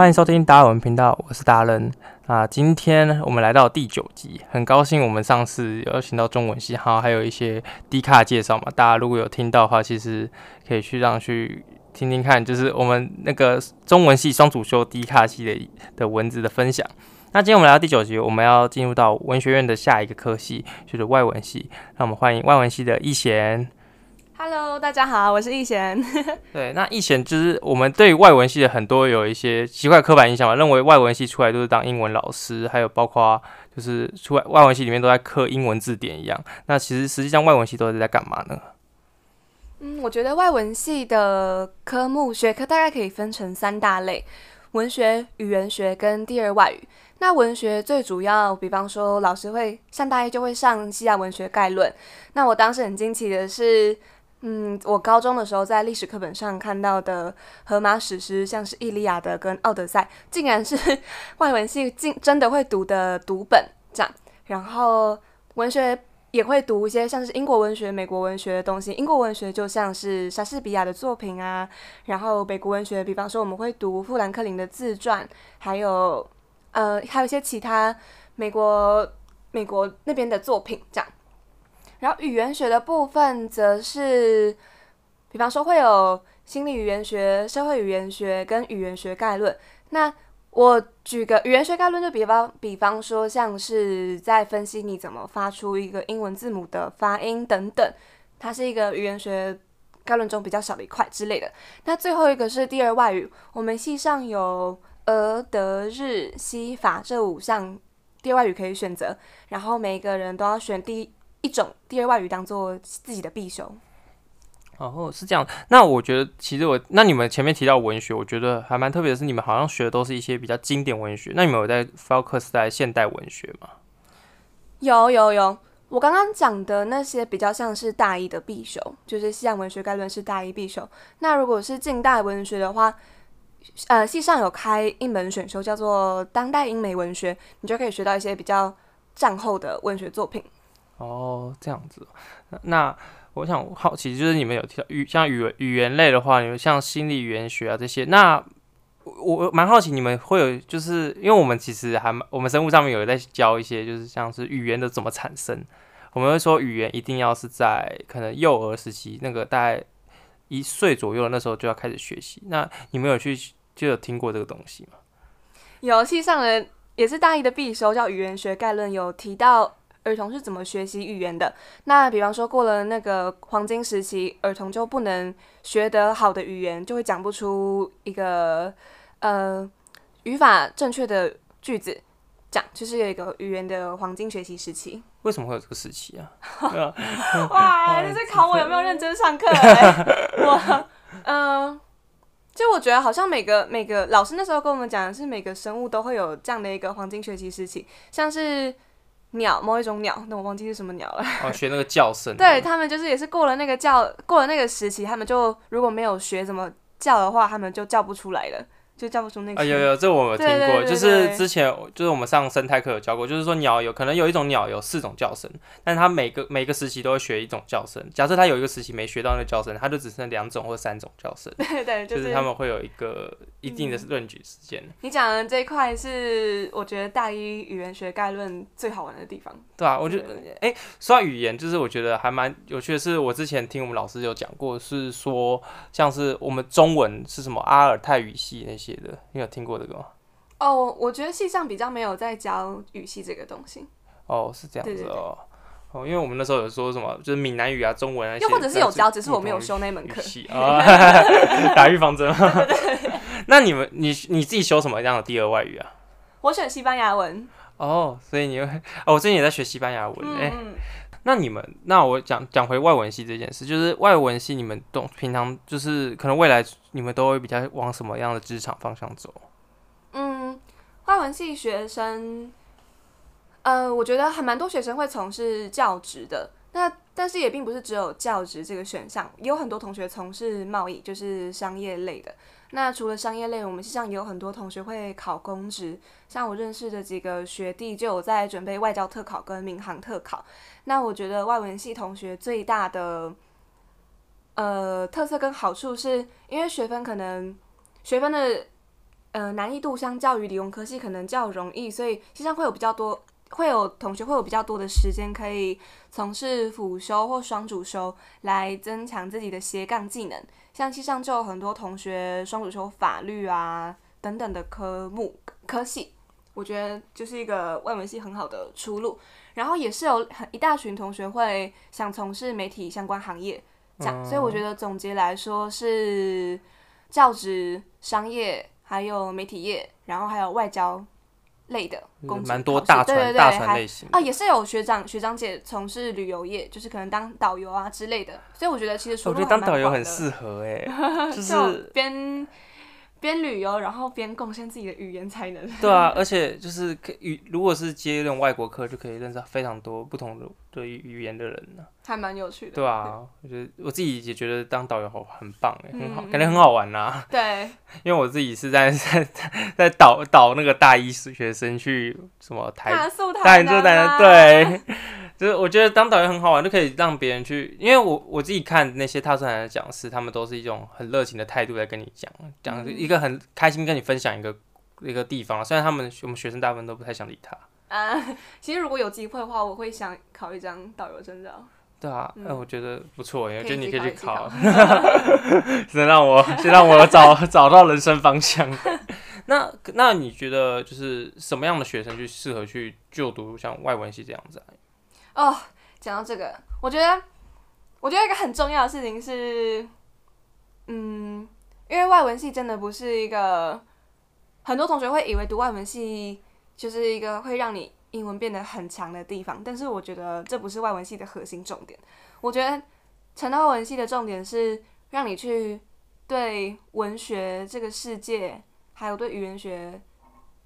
欢迎收听达尔文频道，我是达人啊。今天我们来到第九集，很高兴我们上次邀请到中文系，好，还有一些低卡介绍嘛。大家如果有听到的话，其实可以去让去听听看，就是我们那个中文系双主修低卡系的的文字的分享。那今天我们来到第九集，我们要进入到文学院的下一个科系，就是外文系。那我们欢迎外文系的易贤。Hello，大家好，我是易贤。对，那易贤就是我们对外文系的很多有一些奇怪刻板印象嘛，认为外文系出来都是当英文老师，还有包括就是出来外文系里面都在刻英文字典一样。那其实实际上外文系都是在干嘛呢？嗯，我觉得外文系的科目学科大概可以分成三大类：文学、语言学跟第二外语。那文学最主要，比方说老师会上大一就会上西亚文学概论。那我当时很惊奇的是。嗯，我高中的时候在历史课本上看到的荷马史诗，像是《伊利亚德》跟《奥德赛》，竟然是 外文系竟真的会读的读本这样。然后文学也会读一些像是英国文学、美国文学的东西。英国文学就像是莎士比亚的作品啊，然后美国文学，比方说我们会读富兰克林的自传，还有呃还有一些其他美国美国那边的作品这样。然后语言学的部分则是，比方说会有心理语言学、社会语言学跟语言学概论。那我举个语言学概论，就比方比方说像是在分析你怎么发出一个英文字母的发音等等，它是一个语言学概论中比较小的一块之类的。那最后一个是第二外语，我们系上有俄、德、日、西、法这五项第二外语可以选择，然后每一个人都要选第一。种第二外语当做自己的必修，哦，是这样。那我觉得，其实我那你们前面提到文学，我觉得还蛮特别的是，你们好像学的都是一些比较经典文学。那你们有在 focus 在现代文学吗？有有有，我刚刚讲的那些比较像是大一的必修，就是西洋文学概论是大一必修。那如果是近代文学的话，呃，系上有开一门选修叫做当代英美文学，你就可以学到一些比较战后的文学作品。哦，这样子。那我想好奇，就是你们有提到语像语语言类的话，你们像心理语言学啊这些。那我蛮好奇，你们会有就是因为我们其实还蛮我们生物上面有在教一些，就是像是语言的怎么产生。我们会说语言一定要是在可能幼儿时期，那个大概一岁左右那时候就要开始学习。那你们有去就有听过这个东西吗？游戏上的也是大一的必修，叫语言学概论，有提到。儿童是怎么学习语言的？那比方说，过了那个黄金时期，儿童就不能学得好的语言，就会讲不出一个呃语法正确的句子。讲就是有一个语言的黄金学习时期。为什么会有这个时期啊？哇，你在考我有没有认真上课、欸？我嗯、呃，就我觉得好像每个每个老师那时候跟我们讲的是，每个生物都会有这样的一个黄金学习时期，像是。鸟，某一种鸟，那我忘记是什么鸟了。哦，学那个叫声。对，他们就是也是过了那个叫，过了那个时期，他们就如果没有学怎么叫的话，他们就叫不出来了。就叫不出那个。啊，有有，这我有听过，就是之前就是我们上生态课有教过，就是说鸟有可能有一种鸟有四种叫声，但是它每个每个时期都会学一种叫声。假设它有一个时期没学到那个叫声，它就只剩两种或三种叫声。对对，就是、就是他们会有一个一定的论据时间。嗯、你讲的这一块是我觉得大一语言学概论最好玩的地方。对啊，我觉得哎，说到语言，就是我觉得还蛮有趣的是，我之前听我们老师有讲过，是说像是我们中文是什么阿尔泰语系那些。的，你有听过这个吗？哦，oh, 我觉得系上比较没有在教语系这个东西。哦，oh, 是这样子哦。哦，因为我们那时候有说什么，就是闽南语啊、中文啊，又或者是有教，只是我没有修那门课。打预防针。那你们，你你自己修什么样的第二外语啊？我选西班牙文。哦，所以你会哦，我最近也在学西班牙文。哎、嗯。那你们，那我讲讲回外文系这件事，就是外文系你们都平常就是可能未来你们都会比较往什么样的职场方向走？嗯，外文系学生，呃，我觉得还蛮多学生会从事教职的。那但是也并不是只有教职这个选项，也有很多同学从事贸易，就是商业类的。那除了商业类，我们系上也有很多同学会考公职，像我认识的几个学弟就有在准备外交特考跟民航特考。那我觉得外文系同学最大的呃特色跟好处是，因为学分可能学分的呃难易度相较于理工科系可能较容易，所以实际上会有比较多，会有同学会有比较多的时间可以从事辅修或双主修来增强自己的斜杠技能。像系上就有很多同学双主修法律啊等等的科目科系，我觉得就是一个外文系很好的出路。然后也是有很一大群同学会想从事媒体相关行业，这样，所以我觉得总结来说是教职、商业，还有媒体业，然后还有外交类的工作，蛮多大船，对对对，大船类型啊，也是有学长学长姐从事旅游业，就是可能当导游啊之类的。所以我觉得其实说，我觉得当导游很适合哎、欸，就是边。边旅游，然后边贡献自己的语言才能。对啊，而且就是可以，如果是接那种外国课，就可以认识非常多不同的对语言的人呢。还蛮有趣的。对啊，我觉得我自己也觉得当导游好很棒哎，很好，感觉很好玩呐。对。因为我自己是在在在导导那个大一学生去什么台大演座台对。就是我觉得当导游很好玩，就可以让别人去，因为我我自己看那些踏出来的讲师，他们都是一种很热情的态度在跟你讲，讲一个很开心跟你分享一个一个地方。虽然他们我们学生大部分都不太想理他啊，其实如果有机会的话，我会想考一张导游证照。对啊，嗯，我觉得不错，我觉得你可以去考，先让我先让我找找到人生方向。那那你觉得就是什么样的学生去适合去就读像外文系这样子啊？哦，讲到这个，我觉得，我觉得一个很重要的事情是，嗯，因为外文系真的不是一个，很多同学会以为读外文系就是一个会让你英文变得很强的地方，但是我觉得这不是外文系的核心重点。我觉得成大外文系的重点是让你去对文学这个世界，还有对语言学，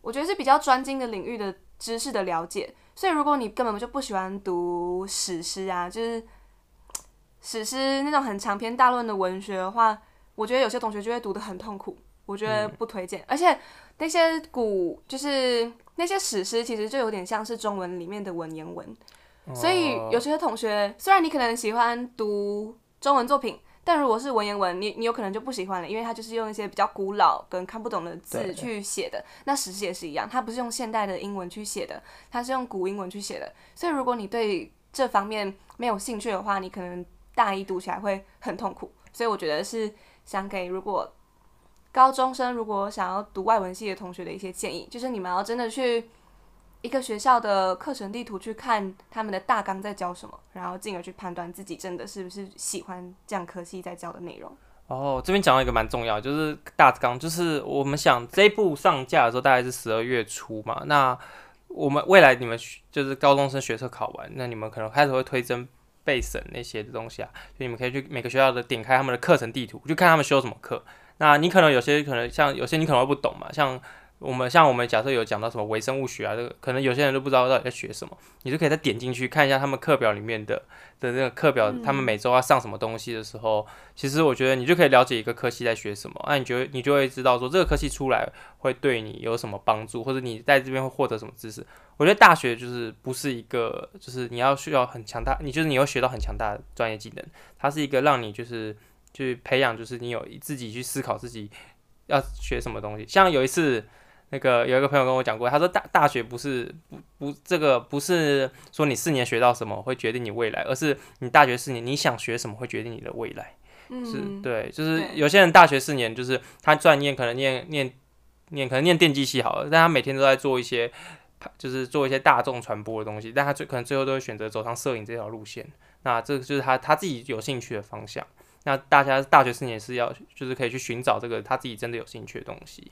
我觉得是比较专精的领域的知识的了解。所以，如果你根本就不喜欢读史诗啊，就是史诗那种很长篇大论的文学的话，我觉得有些同学就会读得很痛苦，我觉得不推荐。嗯、而且那些古，就是那些史诗，其实就有点像是中文里面的文言文。哦、所以有些同学，虽然你可能喜欢读中文作品。但如果是文言文，你你有可能就不喜欢了，因为它就是用一些比较古老跟看不懂的字去写的。那史诗也是一样，它不是用现代的英文去写的，它是用古英文去写的。所以如果你对这方面没有兴趣的话，你可能大一读起来会很痛苦。所以我觉得是想给如果高中生如果想要读外文系的同学的一些建议，就是你们要真的去。一个学校的课程地图去看他们的大纲在教什么，然后进而去判断自己真的是不是喜欢这样科系在教的内容。哦，这边讲到一个蛮重要，就是大纲，就是我们想这一部上架的时候大概是十二月初嘛，那我们未来你们就是高中生学测考完，那你们可能开始会推甄备审那些的东西啊，就你们可以去每个学校的点开他们的课程地图，就看他们修什么课。那你可能有些可能像有些你可能会不懂嘛，像。我们像我们假设有讲到什么微生物学啊，这个可能有些人都不知道到底在学什么，你就可以再点进去看一下他们课表里面的的那个课表，他们每周要上什么东西的时候，嗯、其实我觉得你就可以了解一个科系在学什么，那你觉得你就会知道说这个科系出来会对你有什么帮助，或者你在这边会获得什么知识。我觉得大学就是不是一个，就是你要需要很强大，你就是你要学到很强大的专业技能，它是一个让你就是去培养，就是你有自己去思考自己要学什么东西。像有一次。那个有一个朋友跟我讲过，他说大大学不是不不这个不是说你四年学到什么会决定你未来，而是你大学四年你想学什么会决定你的未来。嗯，是对，就是有些人大学四年就是他专业可能念念念可能念电机系好了，但他每天都在做一些就是做一些大众传播的东西，但他最可能最后都会选择走上摄影这条路线。那这个就是他他自己有兴趣的方向。那大家大学四年是要就是可以去寻找这个他自己真的有兴趣的东西。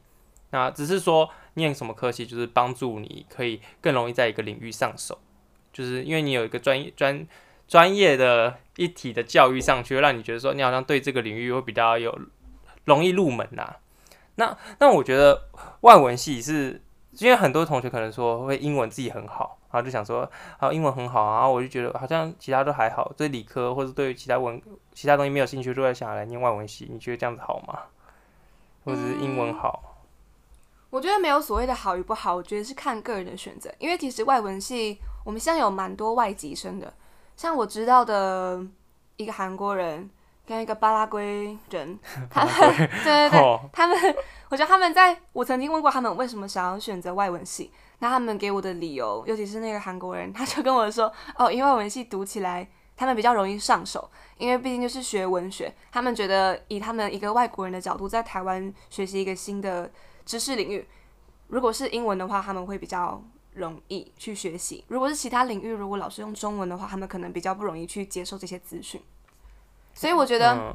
那只是说念什么科系，就是帮助你可以更容易在一个领域上手，就是因为你有一个专业专专业的一体的教育上去，让你觉得说你好像对这个领域会比较有容易入门呐、啊。那那我觉得外文系是因为很多同学可能说会英文自己很好，然后就想说啊英文很好啊，然后我就觉得好像其他都还好，对理科或者对其他文其他东西没有兴趣，就会想来念外文系。你觉得这样子好吗？或者是英文好？我觉得没有所谓的好与不好，我觉得是看个人的选择。因为其实外文系我们现在有蛮多外籍生的，像我知道的一个韩国人，跟一个巴拉圭人，他们 对对对，哦、他们，我觉得他们在我曾经问过他们为什么想要选择外文系，那他们给我的理由，尤其是那个韩国人，他就跟我说，哦，因为外文系读起来他们比较容易上手，因为毕竟就是学文学，他们觉得以他们一个外国人的角度，在台湾学习一个新的知识领域，如果是英文的话，他们会比较容易去学习；如果是其他领域，如果老师用中文的话，他们可能比较不容易去接受这些资讯。所以我觉得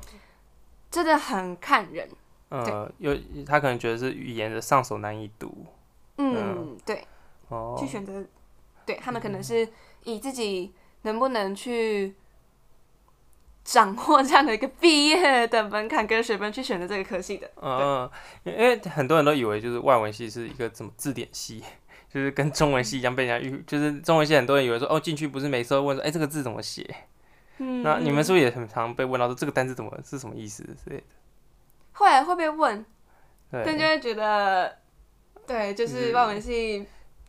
真的很看人，呃，有他可能觉得是语言的上手难易度，嗯，对，哦，去选择，对他们可能是以自己能不能去掌握这样的一个毕业的门槛跟学分去选择这个科系的，嗯，因为很多人都以为就是外文系是一个什么字典系，就是跟中文系一样被人家誉，就是中文系很多人以为说哦进去不是每次都问说哎这个字怎么写。嗯，那你们是不是也很常被问到说这个单词怎么是什么意思之类的？会会被问，对，但就会觉得，对，就是外文系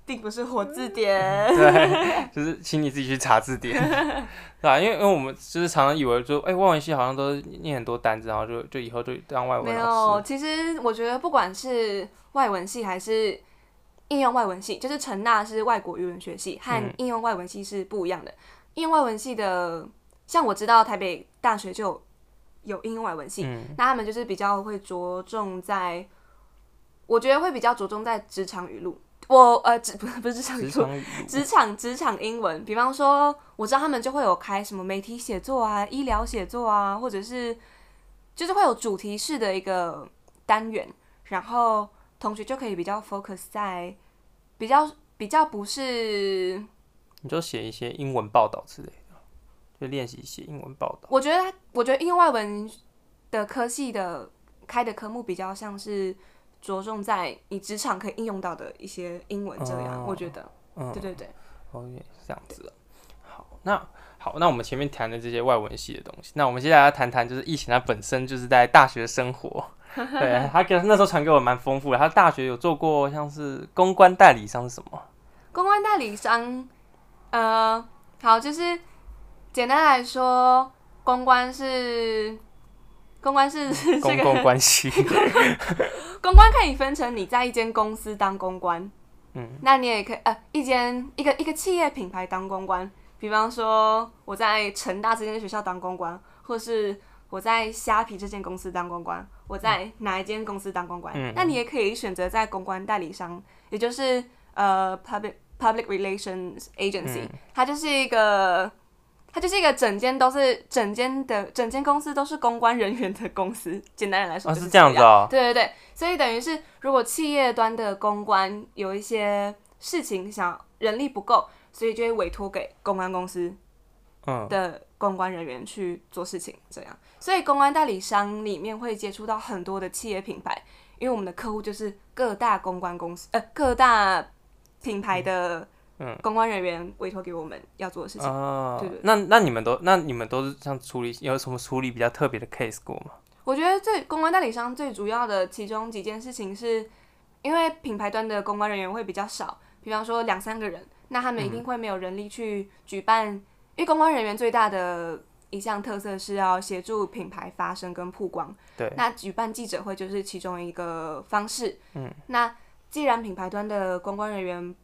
并不是活字典，嗯、对，就是请你自己去查字典，对吧？因为因为我们就是常常以为说，哎、欸，外文系好像都念很多单字，然后就就以后就当外文老师。没有，其实我觉得不管是外文系还是应用外文系，就是成大是外国语文学系，和应用外文系是不一样的。应用外文系的。像我知道台北大学就有应用外文系，嗯、那他们就是比较会着重在，我觉得会比较着重在职场语录。我呃，职 不是不是职场语录，职场职场英文。比方说，我知道他们就会有开什么媒体写作啊、医疗写作啊，或者是就是会有主题式的一个单元，然后同学就可以比较 focus 在比较比较不是，你就写一些英文报道之类的。就练习写英文报道。我觉得，我觉得英文外文的科系的开的科目比较像是着重在你职场可以应用到的一些英文这样。哦、我觉得，嗯，对对对。OK，这样子。好，那好，那我们前面谈的这些外文系的东西，那我们接下来要谈谈就是疫情它本身就是在大学生活。对，他给那时候传给我蛮丰富的。他大学有做过像是公关代理商是什么？公关代理商，呃，好，就是。简单来说，公关是公关是这个公共关系。公关可以分成你在一间公司当公关，嗯，那你也可以呃一间一个一个企业品牌当公关。比方说我在成大这间学校当公关，或是我在虾皮这间公司当公关，我在哪一间公司当公关？嗯，那你也可以选择在公关代理商，也就是呃 public public relations agency，嗯，它就是一个。它就是一个整间都是整间的整间公司都是公关人员的公司，简单的来说是这样子啊。对对对，所以等于是如果企业端的公关有一些事情想人力不够，所以就会委托给公关公司的公关人员去做事情，这样。所以公关代理商里面会接触到很多的企业品牌，因为我们的客户就是各大公关公司，呃，各大品牌的。嗯，公关人员委托给我们要做的事情。哦，对对。那那你们都那你们都是像处理有什么处理比较特别的 case 过吗？我觉得最公关代理商最主要的其中几件事情是，因为品牌端的公关人员会比较少，比方说两三个人，那他们一定会没有人力去举办。嗯，因为公关人员最大的一项特色是要协助品牌发声跟曝光。对。那举办记者会就是其中一个方式。嗯。那既然品牌端的公关人员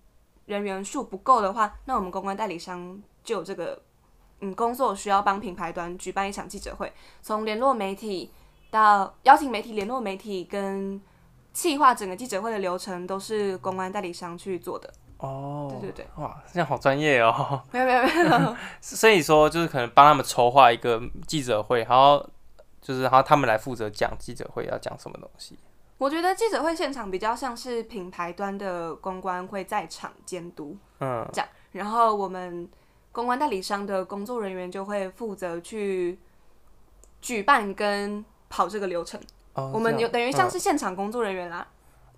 人员数不够的话，那我们公关代理商就有这个嗯工作需要帮品牌端举办一场记者会，从联络媒体到邀请媒体联络媒体跟企划整个记者会的流程都是公关代理商去做的。哦，对对对，哇，这样好专业哦。没有没有没有。所以说就是可能帮他们筹划一个记者会，然后就是然后他们来负责讲记者会要讲什么东西。我觉得记者会现场比较像是品牌端的公关会在场监督，嗯，这样，然后我们公关代理商的工作人员就会负责去举办跟跑这个流程。哦，我们有等于像是现场工作人员啦，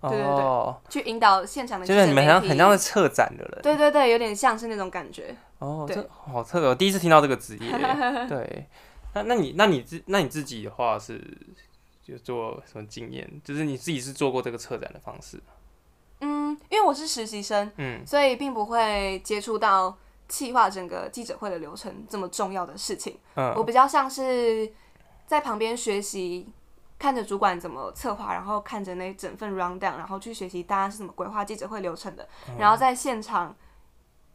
对对对，哦，去引导现场的，就是你们很像很像是策展的人，对对对，有点像是那种感觉。哦，这好特别，我第一次听到这个职业。对，那那你那你自那你自己的话是？就做什么经验？就是你自己是做过这个策展的方式？嗯，因为我是实习生，嗯，所以并不会接触到企划整个记者会的流程这么重要的事情。嗯，我比较像是在旁边学习，看着主管怎么策划，然后看着那整份 rundown，然后去学习大家是怎么规划记者会流程的，嗯、然后在现场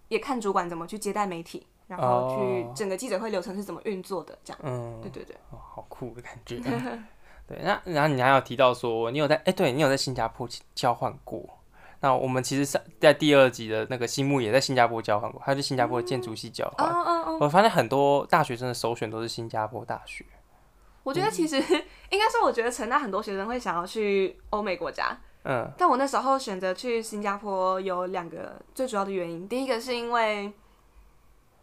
也看主管怎么去接待媒体，然后去整个记者会流程是怎么运作的，这样。嗯，对对对，哦，好酷的感觉。对，那然后你还有提到说，你有在哎、欸，对你有在新加坡交换过。那我们其实是在第二集的那个新木也在新加坡交换过，他是新加坡的建筑系交换。嗯、我发现很多大学生的首选都是新加坡大学。我觉得其实、嗯、应该说，我觉得成大很多学生会想要去欧美国家。嗯。但我那时候选择去新加坡有两个最主要的原因，第一个是因为。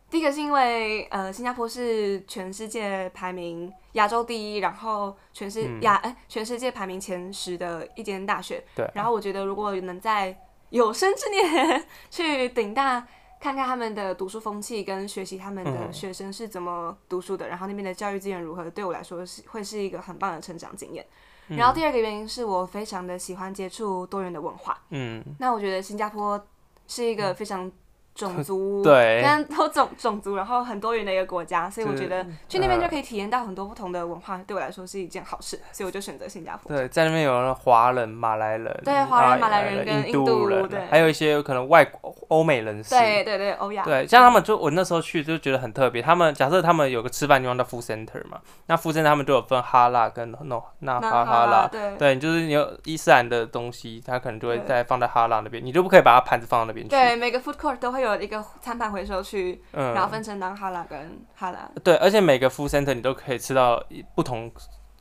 第一个是因为，呃，新加坡是全世界排名亚洲第一，然后全世亚哎、嗯，全世界排名前十的一间大学。对。然后我觉得，如果能在有生之年 去顶大看看他们的读书风气，跟学习他们的学生是怎么读书的，嗯、然后那边的教育资源如何，对我来说是会是一个很棒的成长经验。嗯、然后第二个原因是我非常的喜欢接触多元的文化。嗯。那我觉得新加坡是一个非常。种族对，跟多种种族，然后很多元的一个国家，所以我觉得去那边就可以体验到很多不同的文化，对我来说是一件好事，所以我就选择新加坡。对，在那边有华人、马来人，对，华人、马来人跟印度人，对，还有一些可能外国欧美人士，对对对，欧亚，对，像他们就我那时候去就觉得很特别，他们假设他们有个吃饭地方叫 food center 嘛，那 food center 他们就有分哈拉跟 no 那哈哈拉，对，对，就是你有伊斯兰的东西，他可能就会再放在哈拉那边，你就不可以把它盘子放到那边去。对，每个 food court 都会有一个餐盘。回收区，嗯、然后分成南哈拉跟哈拉。对，而且每个 food center 你都可以吃到不同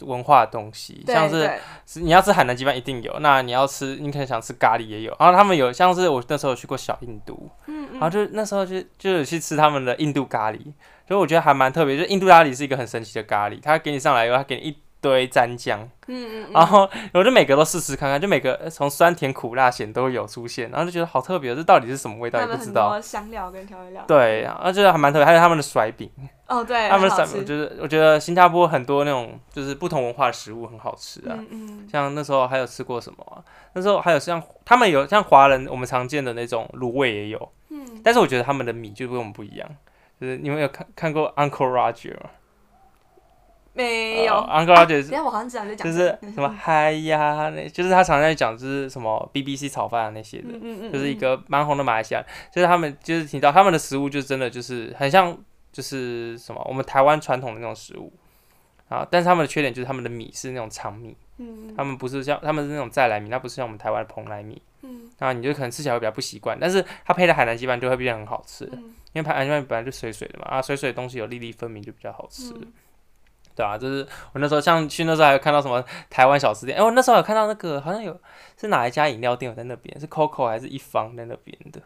文化的东西，像是，你要吃海南鸡饭一定有，那你要吃，你可能想吃咖喱也有。然后他们有像是我那时候有去过小印度，嗯嗯然后就那时候就就有去吃他们的印度咖喱，所以我觉得还蛮特别。就印度咖喱是一个很神奇的咖喱，他给你上来以后，他给你一。堆蘸酱，嗯嗯，然后我就每个都试试看看，就每个从酸甜苦辣咸都有出现，然后就觉得好特别，这到底是什么味道也不知道。香料跟调味料。对，然后觉得还蛮特别，还有他们的甩饼。哦，对，他们的甩饼就是我觉得新加坡很多那种就是不同文化的食物很好吃啊。嗯嗯。像那时候还有吃过什么啊？那时候还有像他们有像华人我们常见的那种卤味也有，嗯，但是我觉得他们的米就跟我们不一样，就是你们有看看过 Uncle Roger 吗？没有，Uncle Roger 是，我好像知道在讲，就是什么。嗨呀，那就是他常常在讲，就是什么 BBC 炒饭啊那些的，就是一个蛮红的马来西亚，就是他们就是提到他们的食物，就真的就是很像，就是什么我们台湾传统的那种食物。啊，但是他们的缺点就是他们的米是那种长米，他们不是像他们是那种再来米，那不是像我们台湾的蓬莱米，然后你就可能吃起来会比较不习惯，但是它配的海南鸡饭就会变得很好吃，因为海南鸡饭本来就水水的嘛，啊水水的东西有粒粒分明就比较好吃。对啊，就是我那时候像去那时候还有看到什么台湾小吃店，哎，我那时候有看到那个好像有是哪一家饮料店有在那边，是 Coco 还是一方在那边的，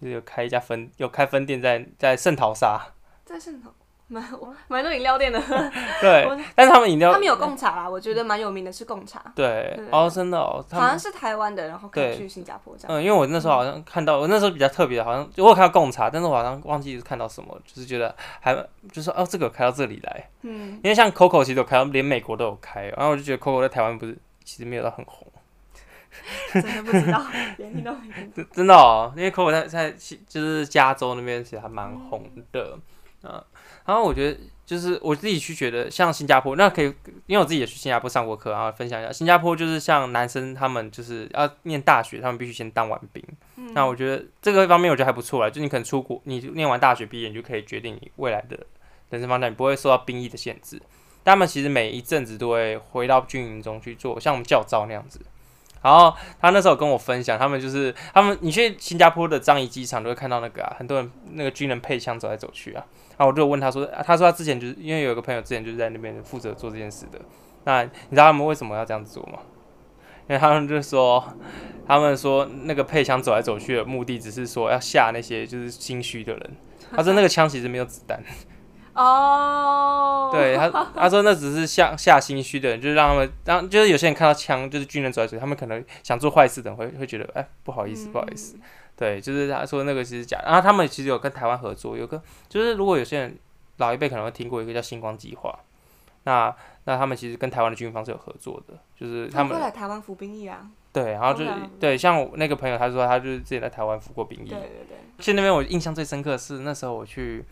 就是有开一家分有开分店在在圣淘沙，在圣淘。蛮蛮多饮料店的，对，但是他们饮料他们有贡茶啦，我觉得蛮有名的是贡茶，对，哦，真的哦，好像是台湾的，然后可以去新加坡这样，嗯，因为我那时候好像看到，我那时候比较特别，好像我有看到贡茶，但是我好像忘记是看到什么，就是觉得还就是哦，这个开到这里来，嗯，因为像 Coco 其实有开到连美国都有开，然后我就觉得 Coco 在台湾不是其实没有到很红，真的不知道，连听到 真的哦，因为 Coco 在在就是加州那边其实还蛮红的，嗯。然后我觉得就是我自己去觉得像新加坡，那可以，因为我自己也去新加坡上过课，然后分享一下新加坡就是像男生他们就是要念大学，他们必须先当完兵。嗯、那我觉得这个方面我觉得还不错啦，就你可能出国，你念完大学毕业，你就可以决定你未来的人生方向，你不会受到兵役的限制。他们其实每一阵子都会回到军营中去做，像我们教招那样子。然后他那时候跟我分享，他们就是他们，你去新加坡的樟宜机场都会看到那个啊，很多人那个军人配枪走来走去啊。然后我就问他说，他说他之前就是因为有一个朋友之前就是在那边负责做这件事的。那你知道他们为什么要这样子做吗？因为他们就说，他们说那个配枪走来走去的目的只是说要吓那些就是心虚的人。他说那个枪其实没有子弹。哦，oh. 对他，他说那只是下下心虚的人，就是让他们让就是有些人看到枪，就是军人走来走去，他们可能想做坏事的人会会觉得，哎，不好意思，不好意思。对，就是他说那个其实假的。然后他们其实有跟台湾合作，有个就是如果有些人老一辈可能会听过一个叫星光计划，那那他们其实跟台湾的军方是有合作的，就是他们会来台湾服兵役啊。对，然后就是对，像我那个朋友，他说他就是自己在台湾服过兵役。对对对。去那边我印象最深刻的是那时候我去。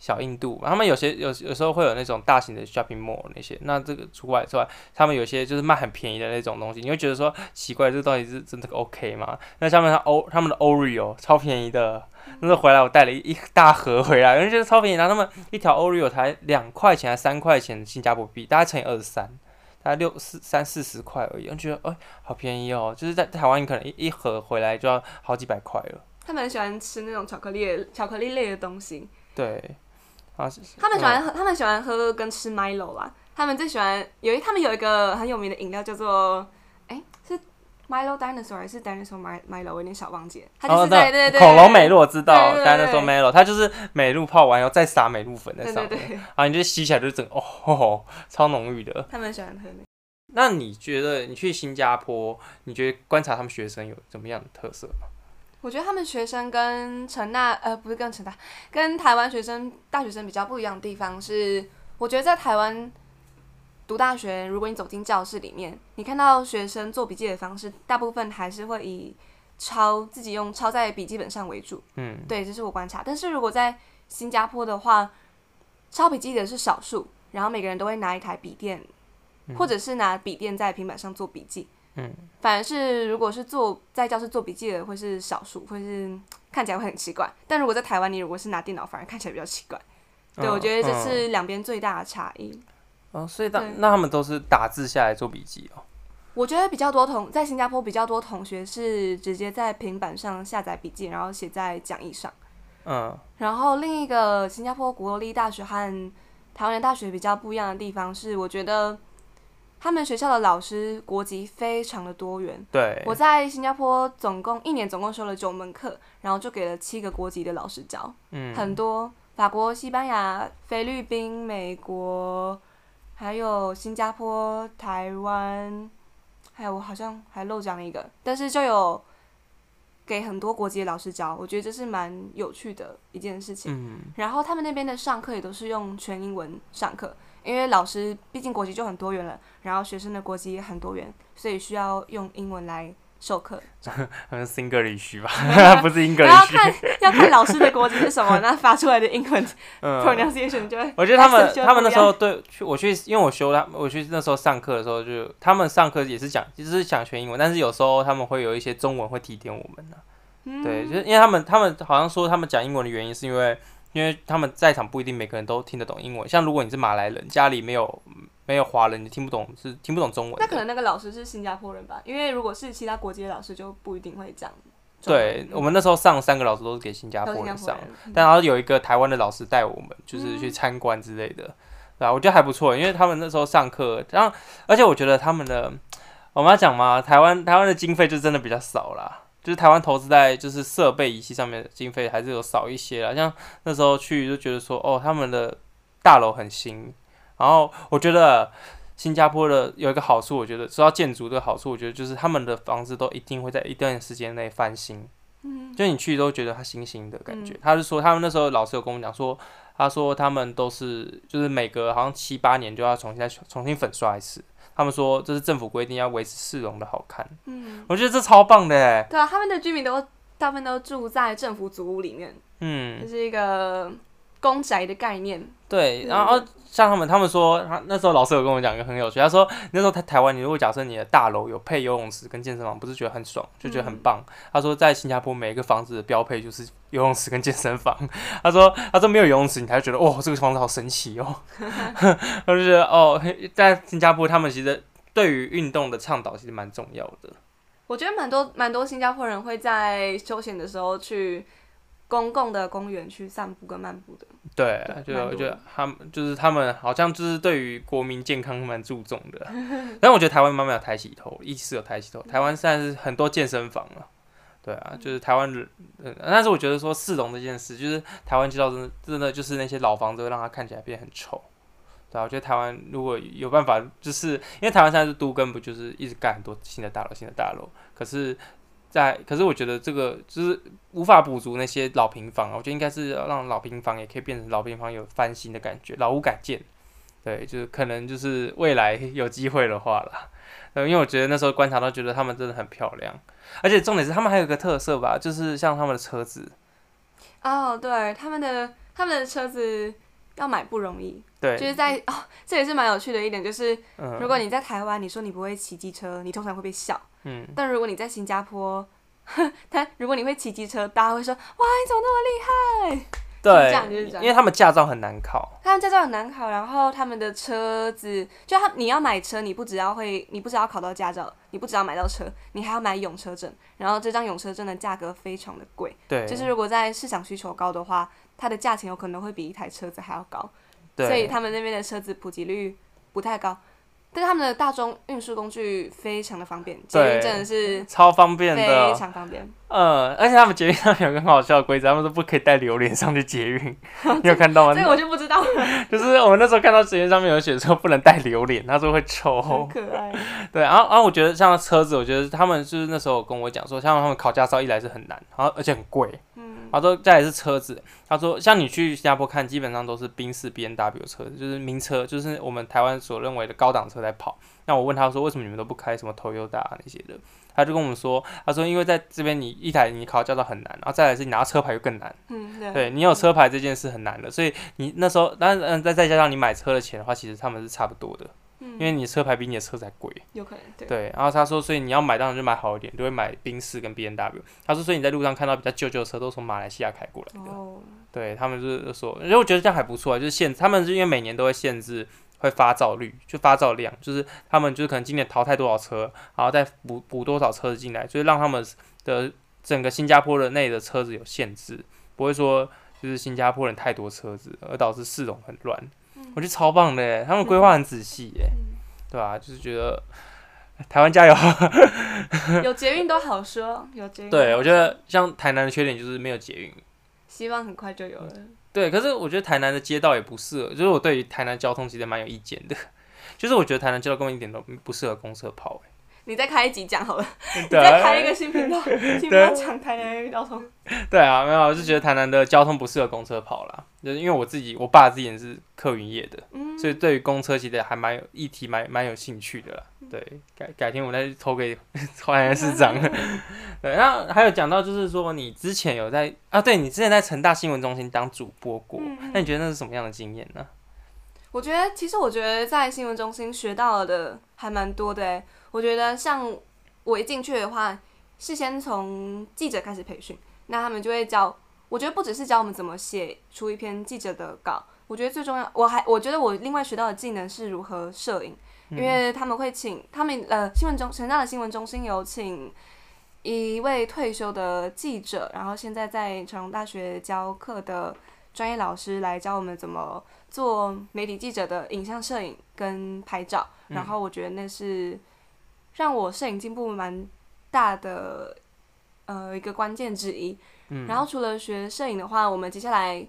小印度，他们有些有有时候会有那种大型的 shopping mall 那些，那这个除外之外，他们有些就是卖很便宜的那种东西，你会觉得说奇怪，这到底是真的 OK 吗？那下面他欧他们的 Oreo 超便宜的，那时候回来我带了一一大盒回来，因为觉得超便宜，然后他们一条 Oreo 才两块钱还三块钱新加坡币，大概乘以二十三，大概六四三四十块而已，我觉得哎、欸、好便宜哦，就是在台湾你可能一一盒回来就要好几百块了。他们很喜欢吃那种巧克力巧克力类的东西，对。他们喜欢喝，他们喜欢喝跟吃 Milo 啦。他们最喜欢有一，他们有一个很有名的饮料叫做，哎，是 Milo Dinosaur 还是 Dinosaur Milo？我有点小忘记了。它就是对对对，恐龙美露我知道，Dinosaur Milo，它就是美露泡完以后再撒美露粉在上面，啊，你就吸起来就整哦，超浓郁的。他们喜欢喝那。那你觉得你去新加坡，你觉得观察他们学生有怎么样的特色吗？我觉得他们学生跟成大呃不是跟成大，跟台湾学生大学生比较不一样的地方是，我觉得在台湾读大学，如果你走进教室里面，你看到学生做笔记的方式，大部分还是会以抄自己用抄在笔记本上为主。嗯，对，这是我观察。但是如果在新加坡的话，抄笔记的是少数，然后每个人都会拿一台笔电，或者是拿笔电在平板上做笔记。嗯，反而是如果是做在教室做笔记的，会是少数，会是看起来会很奇怪。但如果在台湾，你如果是拿电脑，反而看起来比较奇怪。对，哦、我觉得这是两边最大的差异。哦，所以那那他们都是打字下来做笔记哦。我觉得比较多同在新加坡比较多同学是直接在平板上下载笔记，然后写在讲义上。嗯。然后另一个新加坡国立大学和台湾的大学比较不一样的地方是，我觉得。他们学校的老师国籍非常的多元。对，我在新加坡总共一年总共修了九门课，然后就给了七个国籍的老师教。嗯，很多法国、西班牙、菲律宾、美国，还有新加坡、台湾，还有我好像还漏讲了一个，但是就有给很多国籍的老师教，我觉得这是蛮有趣的一件事情。嗯，然后他们那边的上课也都是用全英文上课。因为老师毕竟国籍就很多元了，然后学生的国籍也很多元，所以需要用英文来授课。好 像 Singlish 吧，不是 English。要看要看老师的国籍是什么，那发出来的英文 pronunciation 就会。我觉得他们他们那时候对去我去，因为我修他，我去那时候上课的时候就，就他们上课也是讲，就是想学英文，但是有时候他们会有一些中文会提点我们的。嗯、对，就是因为他们他们好像说他们讲英文的原因是因为。因为他们在场不一定每个人都听得懂英文，像如果你是马来人，家里没有没有华人，你听不懂是听不懂中文。那可能那个老师是新加坡人吧？因为如果是其他国籍的老师，就不一定会讲。对，我们那时候上三个老师都是给新加坡人上，人但然后有一个台湾的老师带我们，就是去参观之类的，嗯、对啊，我觉得还不错，因为他们那时候上课，然后而且我觉得他们的我们要讲嘛，台湾台湾的经费就真的比较少啦。就是台湾投资在就是设备仪器上面的经费还是有少一些啦，像那时候去就觉得说哦，他们的大楼很新，然后我觉得新加坡的有一个好处，我觉得说到建筑的好处，我觉得就是他们的房子都一定会在一段时间内翻新，嗯，就你去都觉得它新新的感觉。他是说他们那时候老师有跟我们讲说，他说他们都是就是每隔好像七八年就要重新再重新粉刷一次。他们说这是政府规定要维持市容的好看，嗯，我觉得这超棒的哎。对啊，他们的居民都大部分都住在政府组屋里面，嗯，这是一个公宅的概念。对，然后像他们，他们说他那时候老师有跟我讲一个很有趣，他说那时候在台湾，你如果假设你的大楼有配游泳池跟健身房，不是觉得很爽，就觉得很棒。嗯、他说在新加坡每一个房子的标配就是游泳池跟健身房。他说他说没有游泳池，你才会觉得哦这个房子好神奇哦。他就觉得哦，在新加坡他们其实对于运动的倡导其实蛮重要的。我觉得蛮多蛮多新加坡人会在休闲的时候去。公共的公园去散步跟漫步的，对，就我觉得他们就是他们好像就是对于国民健康蛮注重的，但我觉得台湾慢慢有抬起头，一直有抬起头。台湾现在是很多健身房了，对啊，就是台湾人，嗯，但是我觉得说市容这件事，就是台湾街道真的真的就是那些老房子会让它看起来变很丑，对啊，我觉得台湾如果有办法，就是因为台湾现在是都跟，不就是一直盖很多新的大楼，新的大楼，可是。在，可是我觉得这个就是无法补足那些老平房。我觉得应该是让老平房也可以变成老平房有翻新的感觉，老屋改建。对，就是可能就是未来有机会的话啦。呃，因为我觉得那时候观察到，觉得他们真的很漂亮，而且重点是他们还有一个特色吧，就是像他们的车子。哦，对，他们的。他们的车子要买不容易。对，就是在哦，这也是蛮有趣的一点，就是、嗯、如果你在台湾，你说你不会骑机车，你通常会被笑。嗯。但如果你在新加坡，他如果你会骑机车，大家会说：“哇，你怎么那么厉害？” 对，这样就是这样，因为他们驾照很难考。他们驾照很难考，然后他们的车子，就他你要买车，你不只要会，你不只要考到驾照，你不只要买到车，你还要买永车证。然后这张永车证的价格非常的贵。对。就是如果在市场需求高的话，它的价钱有可能会比一台车子还要高。所以他们那边的车子普及率不太高。但是他们的大众运输工具非常的方便，捷运真的是超方便的，非常方便。嗯，而且他们捷运上面有个很好笑的规则，他们说不可以带榴莲上去捷运。你有看到吗？这个我就不知道了。就是我们那时候看到捷运上面有写说不能带榴莲，他说会臭。很可爱。对，然后然后我觉得像车子，我觉得他们就是那时候跟我讲说，像他们考驾照一来是很难，然后而且很贵。嗯。他说再来是车子，他说像你去新加坡看，基本上都是宾士 B N W 车子，就是名车，就是我们台湾所认为的高档车在跑。那我问他说，为什么你们都不开什么 Toyota 那些的？他就跟我们说，他说因为在这边你一台你考驾照很难，然后再来是你拿车牌又更难。嗯，对。对，你有车牌这件事很难的，所以你那时候，但是嗯，再再加上你买车的钱的话，其实他们是差不多的。嗯。因为你车牌比你的车子还贵。有可能。对。对，然后他说，所以你要买当然就买好一点，就会买宾士跟 B N W。他说，所以你在路上看到比较旧旧的车都从马来西亚开过来的。哦。对他们就是说，因为我觉得这样还不错啊，就是限他们是因为每年都会限制。会发照率，就发照量，就是他们就是可能今年淘汰多少车，然后再补补多少车子进来，所以让他们的整个新加坡的内的车子有限制，不会说就是新加坡人太多车子而导致市容很乱。嗯、我觉得超棒的耶，他们规划很仔细耶，嗯、对吧、啊？就是觉得台湾加油，有捷运都好说，有捷运。对，我觉得像台南的缺点就是没有捷运，希望很快就有了。对，可是我觉得台南的街道也不适合，就是我对于台南交通其实蛮有意见的，就是我觉得台南街道根本一点都不适合公车跑。你再开一集讲好了，你再开一个新频道，新频道讲台南的交通。对啊，没有，我是觉得台南的交通不适合公车跑啦，就是因为我自己，我爸自己也是客运业的，嗯、所以对于公车其实还蛮有议题，蛮蛮有兴趣的啦。对，改改天我再投给 台南市长。对，然后还有讲到就是说，你之前有在啊，对，你之前在成大新闻中心当主播过，那你觉得那是什么样的经验呢？我觉得，其实我觉得在新闻中心学到的还蛮多的诶。我觉得像我一进去的话，是先从记者开始培训，那他们就会教。我觉得不只是教我们怎么写出一篇记者的稿，我觉得最重要，我还我觉得我另外学到的技能是如何摄影，因为他们会请他们呃新闻中成大的新闻中心有请一位退休的记者，然后现在在成功大学教课的专业老师来教我们怎么做媒体记者的影像摄影跟拍照，然后我觉得那是。让我摄影进步蛮大的，呃，一个关键之一。嗯。然后除了学摄影的话，我们接下来，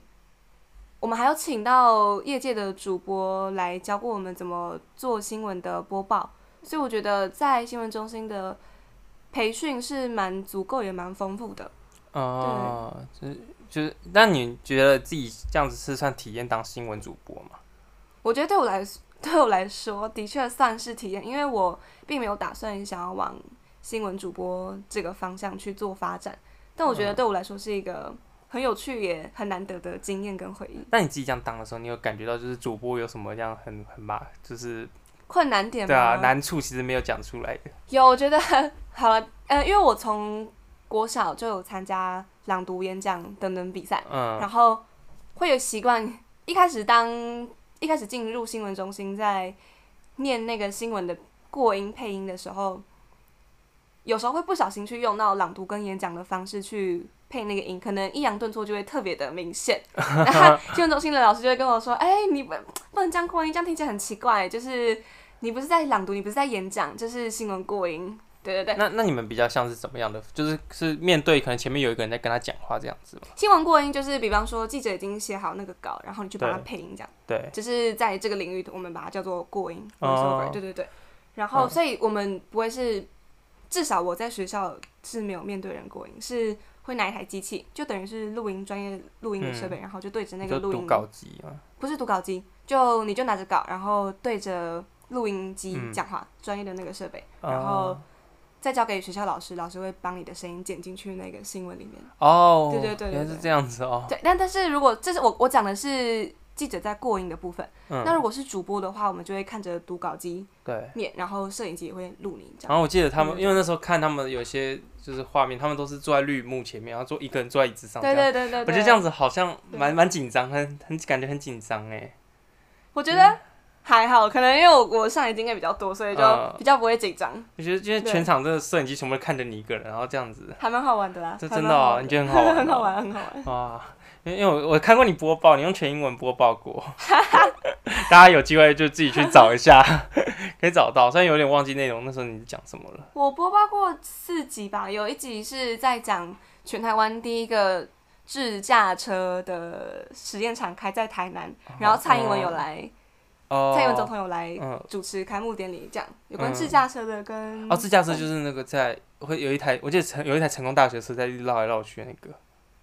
我们还有请到业界的主播来教过我们怎么做新闻的播报。所以我觉得在新闻中心的培训是蛮足够也蛮丰富的。哦，就是就是，那你觉得自己这样子是算体验当新闻主播吗？我觉得对我来说。对我来说，的确算是体验，因为我并没有打算想要往新闻主播这个方向去做发展。但我觉得对我来说是一个很有趣也很难得的经验跟回忆。那你自己这样当的时候，你有感觉到就是主播有什么这样很很麻，就是困难点吗？对啊，难处其实没有讲出来的。有，我觉得 好了，呃，因为我从国小就有参加朗读、演讲等等比赛，嗯，然后会有习惯，一开始当。一开始进入新闻中心，在念那个新闻的过音配音的时候，有时候会不小心去用到朗读跟演讲的方式去配那个音，可能抑扬顿挫就会特别的明显。然后新闻中心的老师就会跟我说：“哎、欸，你不不能这样过音，这样听起来很奇怪。就是你不是在朗读，你不是在演讲，就是新闻过音。”对对对，那那你们比较像是怎么样的？就是是面对可能前面有一个人在跟他讲话这样子吗？新闻过音就是，比方说记者已经写好那个稿，然后你去帮他配音这样。对，就是在这个领域，我们把它叫做过音。哦。对对对。然后，所以我们不会是，至少我在学校是没有面对人过音，是会拿一台机器，就等于是录音专业录音的设备，嗯、然后就对着那个录音。读稿机吗？不是读稿机，就你就拿着稿，然后对着录音机讲话，专、嗯、业的那个设备，然后。再交给学校老师，老师会帮你的声音剪进去那个新闻里面。哦，对对对，对，原来是这样子哦。对，但但是如果这是我我讲的是记者在过音的部分，嗯，那如果是主播的话，我们就会看着读稿机对面，然后摄影机也会录你这样。然后我记得他们，因为那时候看他们有些就是画面，他们都是坐在绿幕前面，然后坐一个人坐在椅子上。对对对对，对，我觉得这样子好像蛮蛮紧张，很很感觉很紧张哎。我觉得还好，可能因为我我上台经验比较多，所以就比较不会紧张。我觉得今天全场这个摄影机全部都看着你一个人，然后这样子还蛮好玩的啦。这真的哦，你觉得很好玩？很好玩，很好玩。哇，因为因为我我看过你播报，你用全英文播报过，大家有机会就自己去找一下，可以找到。虽然有点忘记内容，那时候你讲什么了？我播报过四集吧，有一集是在讲全台湾第一个。自驾车的实验场开在台南，然后蔡英文有来，哦、蔡英文总统有来主持开幕典礼，这样、嗯、有关自驾车的跟哦，自驾车就是那个在会有一台，我记得成有一台成功大学车在绕来绕去的那个，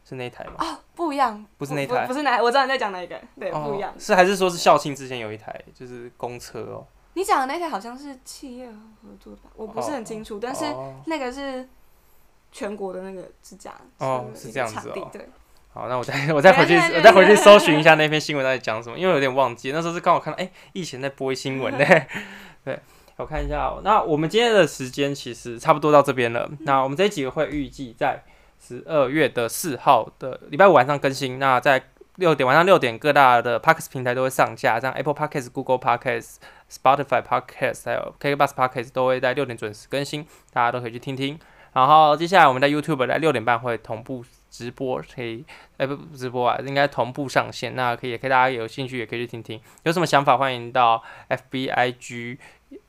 是那一台吗？哦，不一样，不是那台，不，不是哪，我知道你在讲哪一个，对，哦、不一样，是还是说是校庆之前有一台就是公车哦？你讲的那台好像是企业合作的吧？我不是很清楚，哦、但是那个是。全国的那个自驾哦，是这样子哦。对，好，那我再我再回去我再回去搜寻一下那篇新闻到底讲什么，因为有点忘记，那时候是刚好看到哎，疫情在播新闻呢。对，我看一下哦。那我们今天的时间其实差不多到这边了。那我们这一集会预计在十二月的四号的礼拜五晚上更新。那在六点晚上六点各大的 Podcast 平台都会上架，像 Apple Podcast、Google Podcast、Spotify Podcast 还有 KKBOX Podcast 都会在六点准时更新，大家都可以去听听。然后接下来我们在 YouTube 在六点半会同步直播，可以哎不不直播啊，应该同步上线。那可以，可以大家有兴趣也可以去听听。有什么想法欢迎到 FBIG，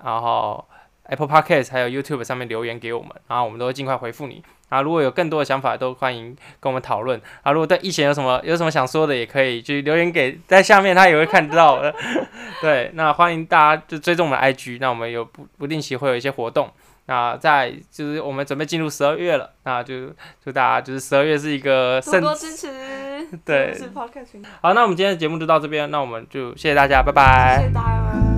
然后 Apple Podcast 还有 YouTube 上面留言给我们，然后我们都会尽快回复你。啊，如果有更多的想法，都欢迎跟我们讨论。啊，如果对疫情有什么有什么想说的，也可以就留言给在下面，他也会看到的。对，那欢迎大家就追踪我们的 IG，那我们有不不定期会有一些活动。那在就是我们准备进入十二月了，那就祝大家就是十二月是一个多多支持，对，好，那我们今天的节目就到这边，那我们就谢谢大家，拜拜。谢谢大家。